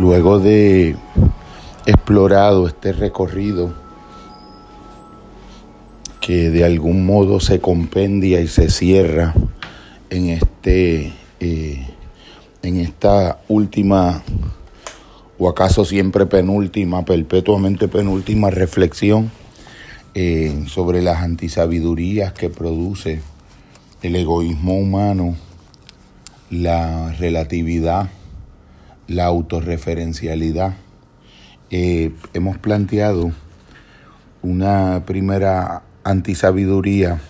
Luego de explorado este recorrido que de algún modo se compendia y se cierra en este eh, en esta última o acaso siempre penúltima, perpetuamente penúltima reflexión eh, sobre las antisabidurías que produce el egoísmo humano, la relatividad, la autorreferencialidad. Eh, hemos planteado una primera antisabiduría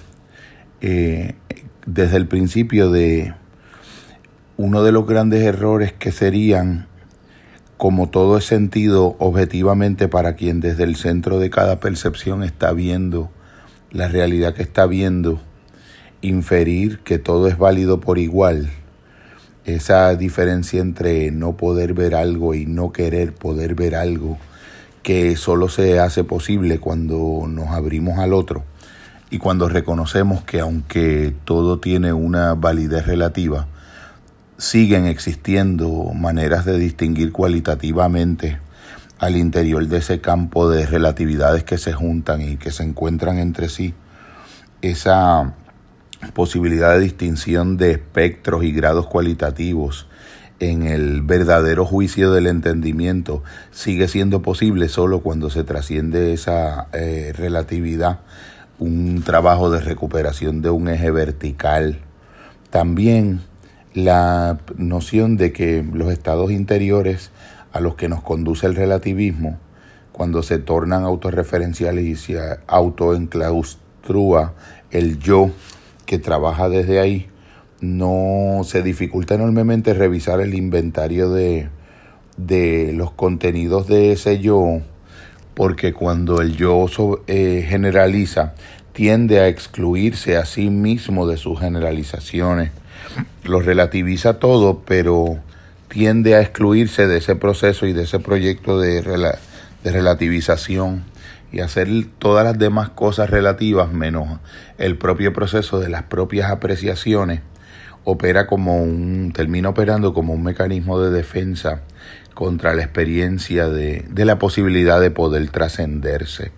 eh, desde el principio de uno de los grandes errores que serían, como todo es sentido objetivamente para quien desde el centro de cada percepción está viendo la realidad que está viendo, inferir que todo es válido por igual. Esa diferencia entre no poder ver algo y no querer poder ver algo, que solo se hace posible cuando nos abrimos al otro y cuando reconocemos que aunque todo tiene una validez relativa, siguen existiendo maneras de distinguir cualitativamente al interior de ese campo de relatividades que se juntan y que se encuentran entre sí, esa posibilidad de distinción de espectros y grados cualitativos en el verdadero juicio del entendimiento sigue siendo posible solo cuando se trasciende esa eh, relatividad, un trabajo de recuperación de un eje vertical. También la noción de que los estados interiores a los que nos conduce el relativismo, cuando se tornan autorreferenciales y se autoenclaustrúa el yo que trabaja desde ahí, no se dificulta enormemente revisar el inventario de, de los contenidos de ese yo, porque cuando el yo eh, generaliza, tiende a excluirse a sí mismo de sus generalizaciones. Lo relativiza todo, pero tiende a excluirse de ese proceso y de ese proyecto de, de relativización y hacer todas las demás cosas relativas menos el propio proceso de las propias apreciaciones opera como un termina operando como un mecanismo de defensa contra la experiencia de, de la posibilidad de poder trascenderse.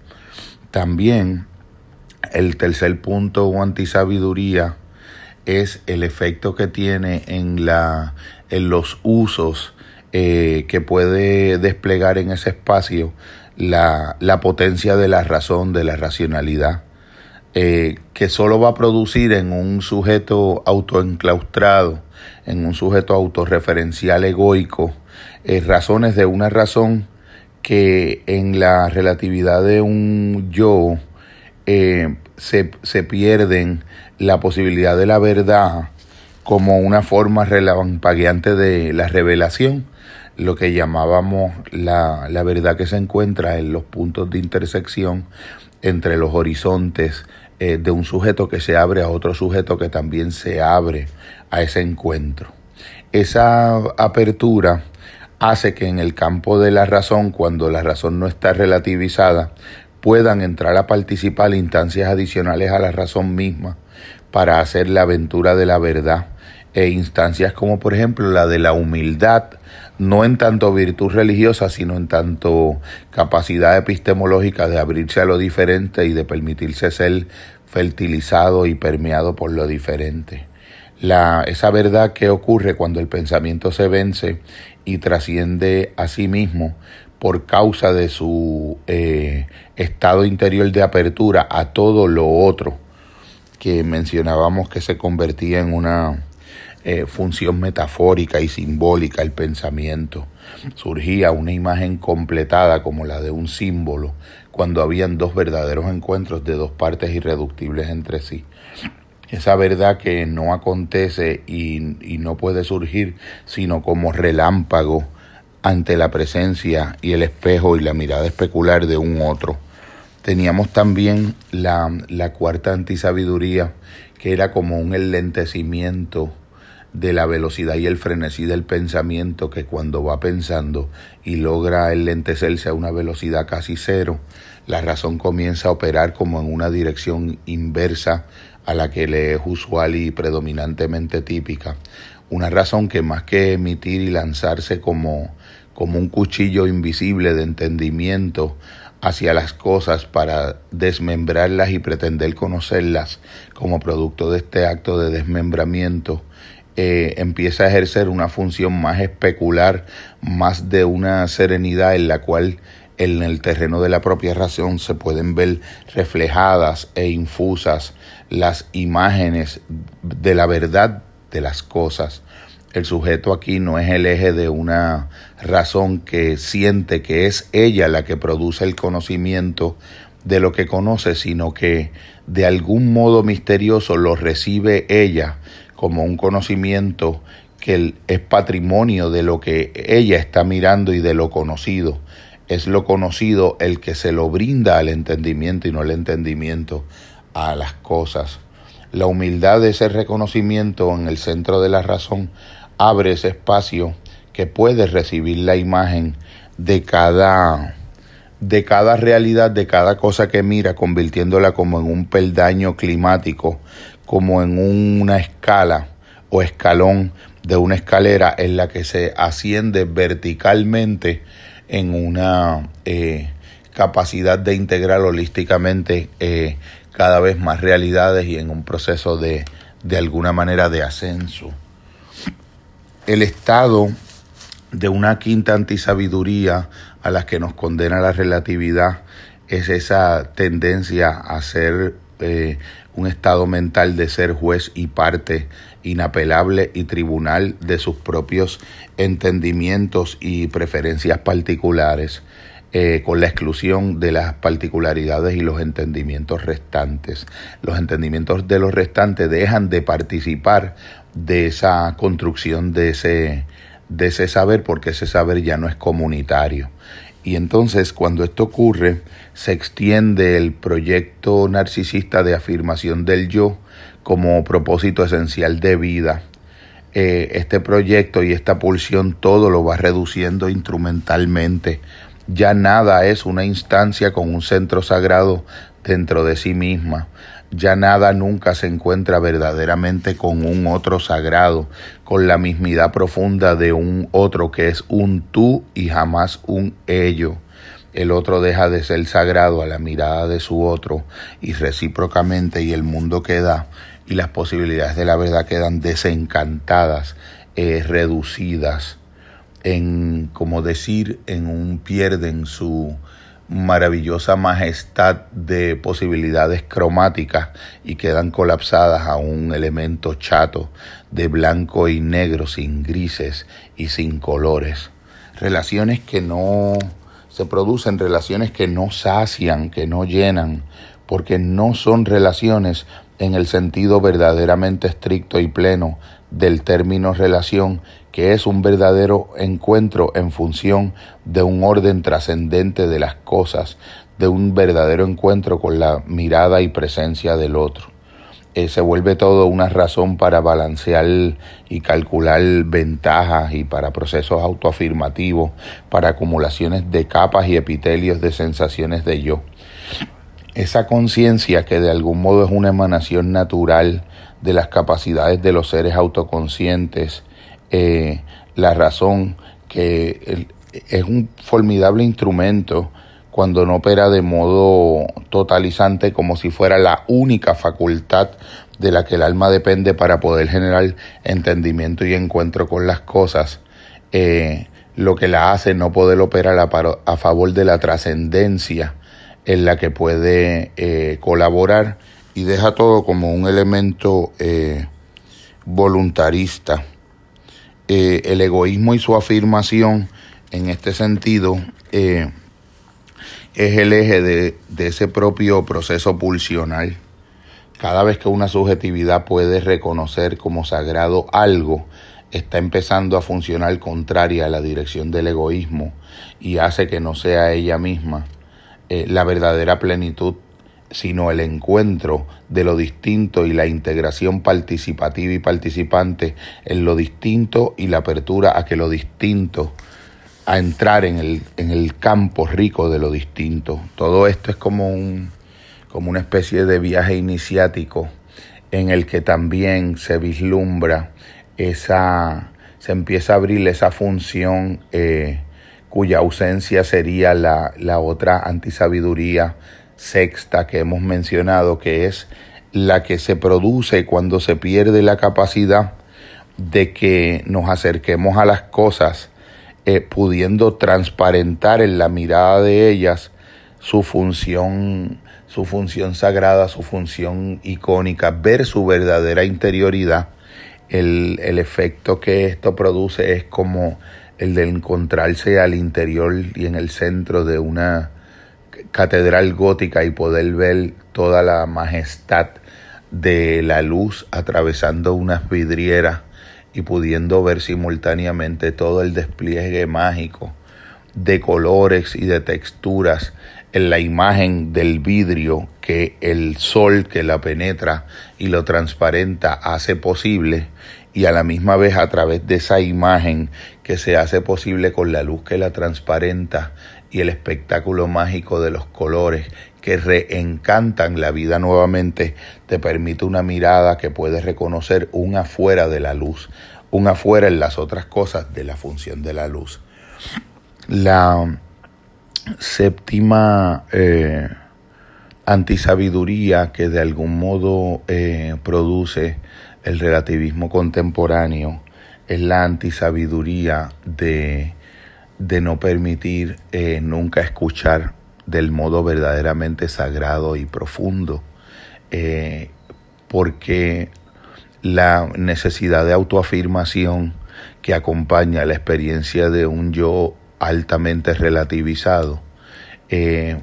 También el tercer punto o antisabiduría es el efecto que tiene en, la, en los usos eh, que puede desplegar en ese espacio la, la, potencia de la razón, de la racionalidad, eh, que solo va a producir en un sujeto autoenclaustrado, en un sujeto autorreferencial egoico, eh, razones de una razón que en la relatividad de un yo se, se pierden la posibilidad de la verdad como una forma relampagueante de la revelación, lo que llamábamos la, la, verdad que se encuentra en los puntos de intersección entre los horizontes eh, de un sujeto que se abre a otro sujeto que también se abre a ese encuentro. Esa apertura hace que en el campo de la razón, cuando la razón no está relativizada, puedan entrar a participar instancias adicionales a la razón misma para hacer la aventura de la verdad e instancias como por ejemplo la de la humildad, no en tanto virtud religiosa, sino en tanto capacidad epistemológica de abrirse a lo diferente y de permitirse ser fertilizado y permeado por lo diferente. La, esa verdad que ocurre cuando el pensamiento se vence y trasciende a sí mismo por causa de su eh, estado interior de apertura a todo lo otro que mencionábamos que se convertía en una eh, función metafórica y simbólica el pensamiento. Surgía una imagen completada como la de un símbolo cuando habían dos verdaderos encuentros de dos partes irreductibles entre sí. Esa verdad que no acontece y, y no puede surgir sino como relámpago ante la presencia y el espejo y la mirada especular de un otro Teníamos también la, la cuarta antisabiduría, que era como un enlentecimiento de la velocidad y el frenesí del pensamiento que cuando va pensando y logra enlentecerse a una velocidad casi cero, la razón comienza a operar como en una dirección inversa a la que le es usual y predominantemente típica. Una razón que más que emitir y lanzarse como, como un cuchillo invisible de entendimiento hacia las cosas para desmembrarlas y pretender conocerlas como producto de este acto de desmembramiento, eh, empieza a ejercer una función más especular, más de una serenidad en la cual en el terreno de la propia razón se pueden ver reflejadas e infusas las imágenes de la verdad de las cosas. El sujeto aquí no es el eje de una razón que siente que es ella la que produce el conocimiento de lo que conoce, sino que de algún modo misterioso lo recibe ella como un conocimiento que es patrimonio de lo que ella está mirando y de lo conocido. Es lo conocido el que se lo brinda al entendimiento y no el entendimiento a las cosas. La humildad de ese reconocimiento en el centro de la razón abre ese espacio que puede recibir la imagen de cada de cada realidad, de cada cosa que mira, convirtiéndola como en un peldaño climático como en una escala o escalón de una escalera en la que se asciende verticalmente en una eh, capacidad de integrar holísticamente eh, cada vez más realidades y en un proceso de, de alguna manera de ascenso. El estado de una quinta antisabiduría a la que nos condena la relatividad es esa tendencia a ser eh, un estado mental de ser juez y parte inapelable y tribunal de sus propios entendimientos y preferencias particulares, eh, con la exclusión de las particularidades y los entendimientos restantes. Los entendimientos de los restantes dejan de participar de esa construcción de ese, de ese saber porque ese saber ya no es comunitario. Y entonces cuando esto ocurre, se extiende el proyecto narcisista de afirmación del yo como propósito esencial de vida. Eh, este proyecto y esta pulsión todo lo va reduciendo instrumentalmente. Ya nada es una instancia con un centro sagrado dentro de sí misma. Ya nada nunca se encuentra verdaderamente con un otro sagrado, con la mismidad profunda de un otro que es un tú y jamás un ello. El otro deja de ser sagrado a la mirada de su otro y recíprocamente y el mundo queda y las posibilidades de la verdad quedan desencantadas, eh, reducidas en, como decir, en un pierden su, maravillosa majestad de posibilidades cromáticas y quedan colapsadas a un elemento chato de blanco y negro sin grises y sin colores. Relaciones que no se producen, relaciones que no sacian, que no llenan, porque no son relaciones en el sentido verdaderamente estricto y pleno del término relación que es un verdadero encuentro en función de un orden trascendente de las cosas, de un verdadero encuentro con la mirada y presencia del otro. Eh, se vuelve todo una razón para balancear y calcular ventajas y para procesos autoafirmativos, para acumulaciones de capas y epitelios de sensaciones de yo. Esa conciencia que de algún modo es una emanación natural de las capacidades de los seres autoconscientes, eh, la razón que es un formidable instrumento cuando no opera de modo totalizante como si fuera la única facultad de la que el alma depende para poder generar entendimiento y encuentro con las cosas, eh, lo que la hace no poder operar a, favor de la trascendencia en la que puede eh, colaborar y deja todo como un elemento voluntarista eh, el egoísmo y su afirmación en este sentido eh, es el eje de, de ese propio proceso pulsional. Cada vez que una subjetividad puede reconocer como sagrado algo, está empezando a funcionar contraria a la dirección del egoísmo y hace que no sea ella misma eh, la verdadera plenitud sino el encuentro de lo distinto y la integración participativa y participante en lo distinto y la apertura a que lo distinto, a entrar en el, en el campo rico de lo distinto. Todo esto es como, un, como una especie de viaje iniciático en el que también se vislumbra esa, se empieza a abrir esa función eh, cuya ausencia sería la, la otra antisabiduría sexta que hemos mencionado, que es la que se produce cuando se pierde la capacidad de que nos acerquemos a las cosas, eh, pudiendo transparentar en la mirada de ellas su función, su función sagrada, su función icónica, ver su verdadera interioridad. El, el efecto que esto produce es como el de encontrarse al interior y en el centro de una catedral gótica y poder ver toda la majestad de la luz atravesando unas vidrieras y pudiendo ver simultáneamente todo el despliegue mágico de colores y de texturas en la imagen del vidrio que el sol que la penetra y lo transparenta hace posible y a la misma vez a través de esa imagen que se hace posible con la luz que la transparenta y el espectáculo mágico de los colores que reencantan la vida nuevamente, te permite una mirada que puedes reconocer un afuera de la luz, un afuera en las otras cosas de la función de la luz. La séptima eh, antisabiduría que de algún modo eh, produce el relativismo contemporáneo es la antisabiduría de, de no permitir eh, nunca escuchar del modo verdaderamente sagrado y profundo, eh, porque la necesidad de autoafirmación que acompaña la experiencia de un yo altamente relativizado eh,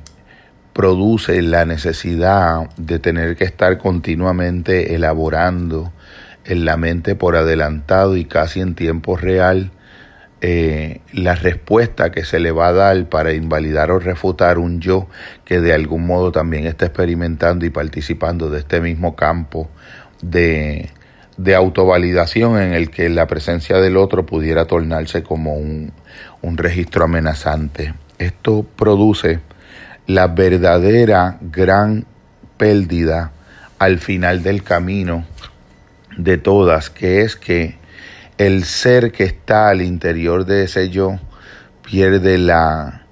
produce la necesidad de tener que estar continuamente elaborando en la mente por adelantado y casi en tiempo real eh, la respuesta que se le va a dar para invalidar o refutar un yo que de algún modo también está experimentando y participando de este mismo campo de, de autovalidación en el que la presencia del otro pudiera tornarse como un, un registro amenazante. Esto produce la verdadera gran pérdida al final del camino de todas, que es que el ser que está al interior de ese yo pierde la,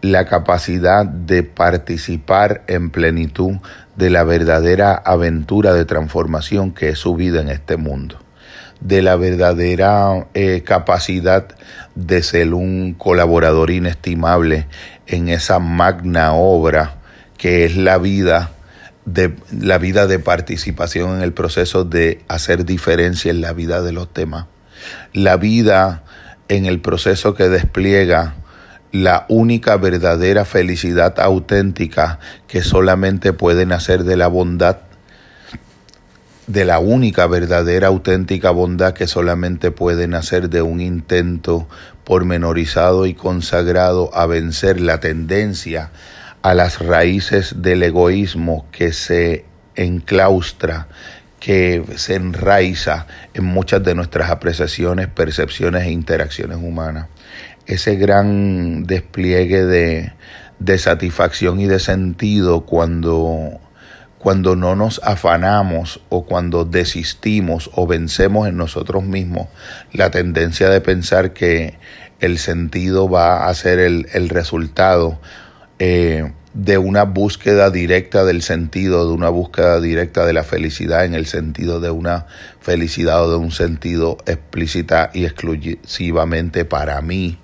la capacidad de participar en plenitud de la verdadera aventura de transformación que es su vida en este mundo, de la verdadera eh, capacidad de ser un colaborador inestimable en esa magna obra que es la vida de la vida de participación en el proceso de hacer diferencia en la vida de los demás la vida en el proceso que despliega la única verdadera felicidad auténtica que solamente puede nacer de la bondad, de la única verdadera auténtica bondad que solamente puede nacer de un intento pormenorizado y consagrado a vencer la tendencia a las raíces del egoísmo que se enclaustra que se enraiza en muchas de nuestras apreciaciones, percepciones e interacciones humanas. Ese gran despliegue de, de satisfacción y de sentido cuando, cuando no nos afanamos o cuando desistimos o vencemos en nosotros mismos la tendencia de pensar que el sentido va a ser el, el resultado eh, de una búsqueda directa del sentido, de una búsqueda directa de la felicidad en el sentido de una felicidad o de un sentido explícita y exclusivamente para mí,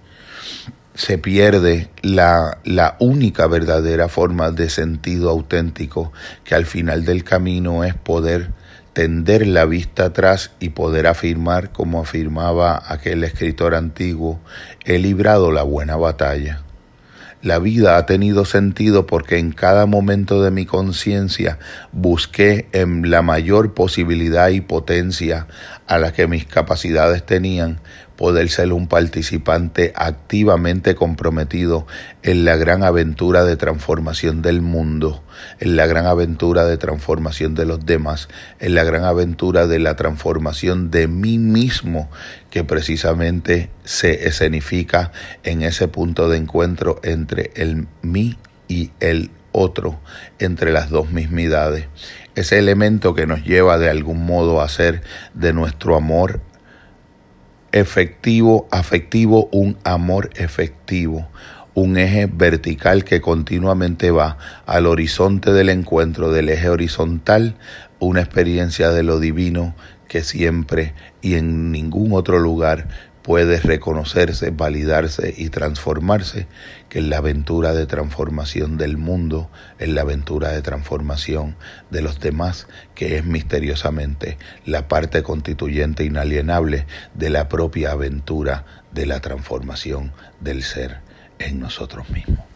se pierde la, la única verdadera forma de sentido auténtico que al final del camino es poder tender la vista atrás y poder afirmar, como afirmaba aquel escritor antiguo, he librado la buena batalla. La vida ha tenido sentido porque en cada momento de mi conciencia busqué en la mayor posibilidad y potencia a la que mis capacidades tenían poder ser un participante activamente comprometido en la gran aventura de transformación del mundo, en la gran aventura de transformación de los demás, en la gran aventura de la transformación de mí mismo, que precisamente se escenifica en ese punto de encuentro entre el mí y el otro, entre las dos mismidades. Ese elemento que nos lleva de algún modo a hacer de nuestro amor efectivo, afectivo, un amor efectivo, un eje vertical que continuamente va al horizonte del encuentro del eje horizontal, una experiencia de lo divino que siempre y en ningún otro lugar puede reconocerse, validarse y transformarse, que es la aventura de transformación del mundo, es la aventura de transformación de los demás, que es misteriosamente la parte constituyente inalienable de la propia aventura de la transformación del ser en nosotros mismos.